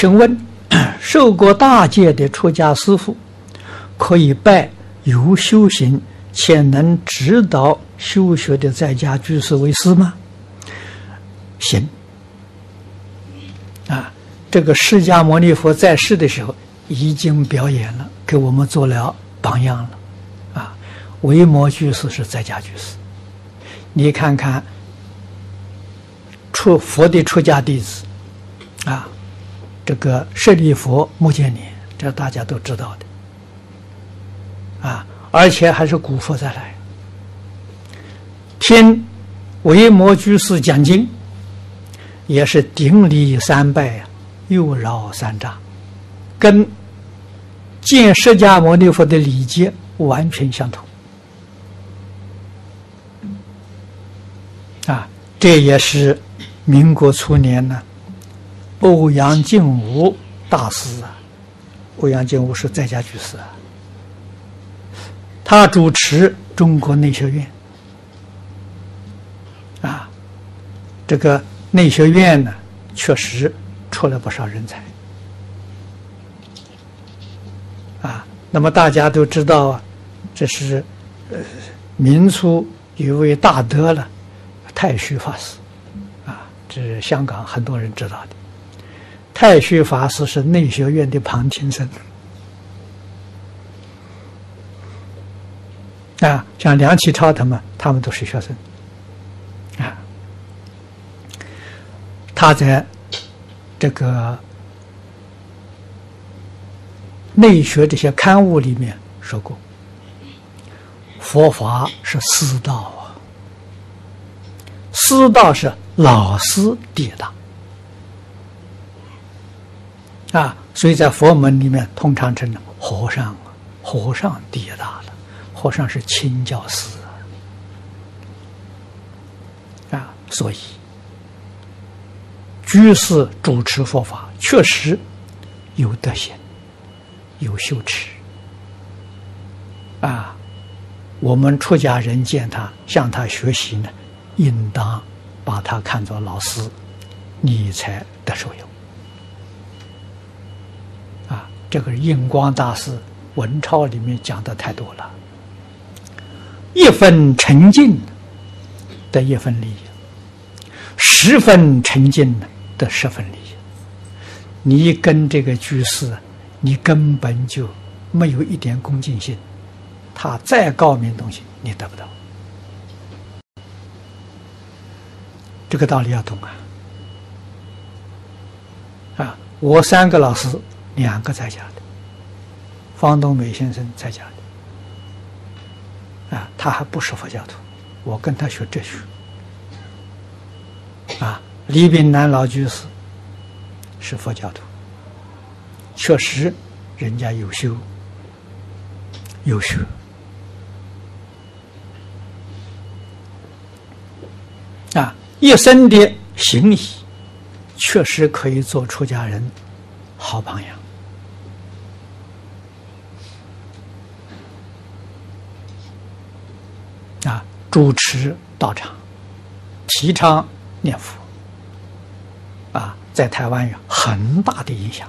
请问，受过大戒的出家师父，可以拜有修行且能指导修学的在家居士为师吗？行。啊，这个释迦牟尼佛在世的时候已经表演了，给我们做了榜样了。啊，维摩居士是在家居士，你看看出佛的出家弟子，啊。这个舍利弗、目犍连，这大家都知道的，啊，而且还是古佛再来，听维摩居士讲经，也是顶礼三拜呀，又绕三匝，跟见释迦牟尼佛的礼节完全相同，啊，这也是民国初年呢。欧阳靖武大师啊，欧阳靖武是在家居士啊，他主持中国内学院啊，这个内学院呢，确实出了不少人才啊。那么大家都知道啊，这是呃明初一位大德了，太虚法师啊，这是香港很多人知道的。太虚法师是内学院的旁听生啊，像梁启超他们，他们都是学生啊。他在这个内学这些刊物里面说过，佛法是师道啊，师道是老师第大。啊，所以在佛门里面通常称和尚，和尚第一大了，和尚是清教师啊，所以居士主持佛法确实有德行，有修持啊，我们出家人见他向他学习呢，应当把他看作老师，你才得受用。这个印光大师文钞里面讲的太多了，一分诚敬得一分利益，十分诚敬得十分利益。你跟这个居士，你根本就没有一点恭敬心，他再高明东西你得不到。这个道理要懂啊！啊，我三个老师。两个在家的，方东美先生在家的，啊，他还不是佛教徒，我跟他学哲学，啊，李炳南老居士是佛教徒，确实人家有修有学，啊，一生的行仪确实可以做出家人好榜样。啊，主持道场，提倡念佛，啊，在台湾有很大的影响。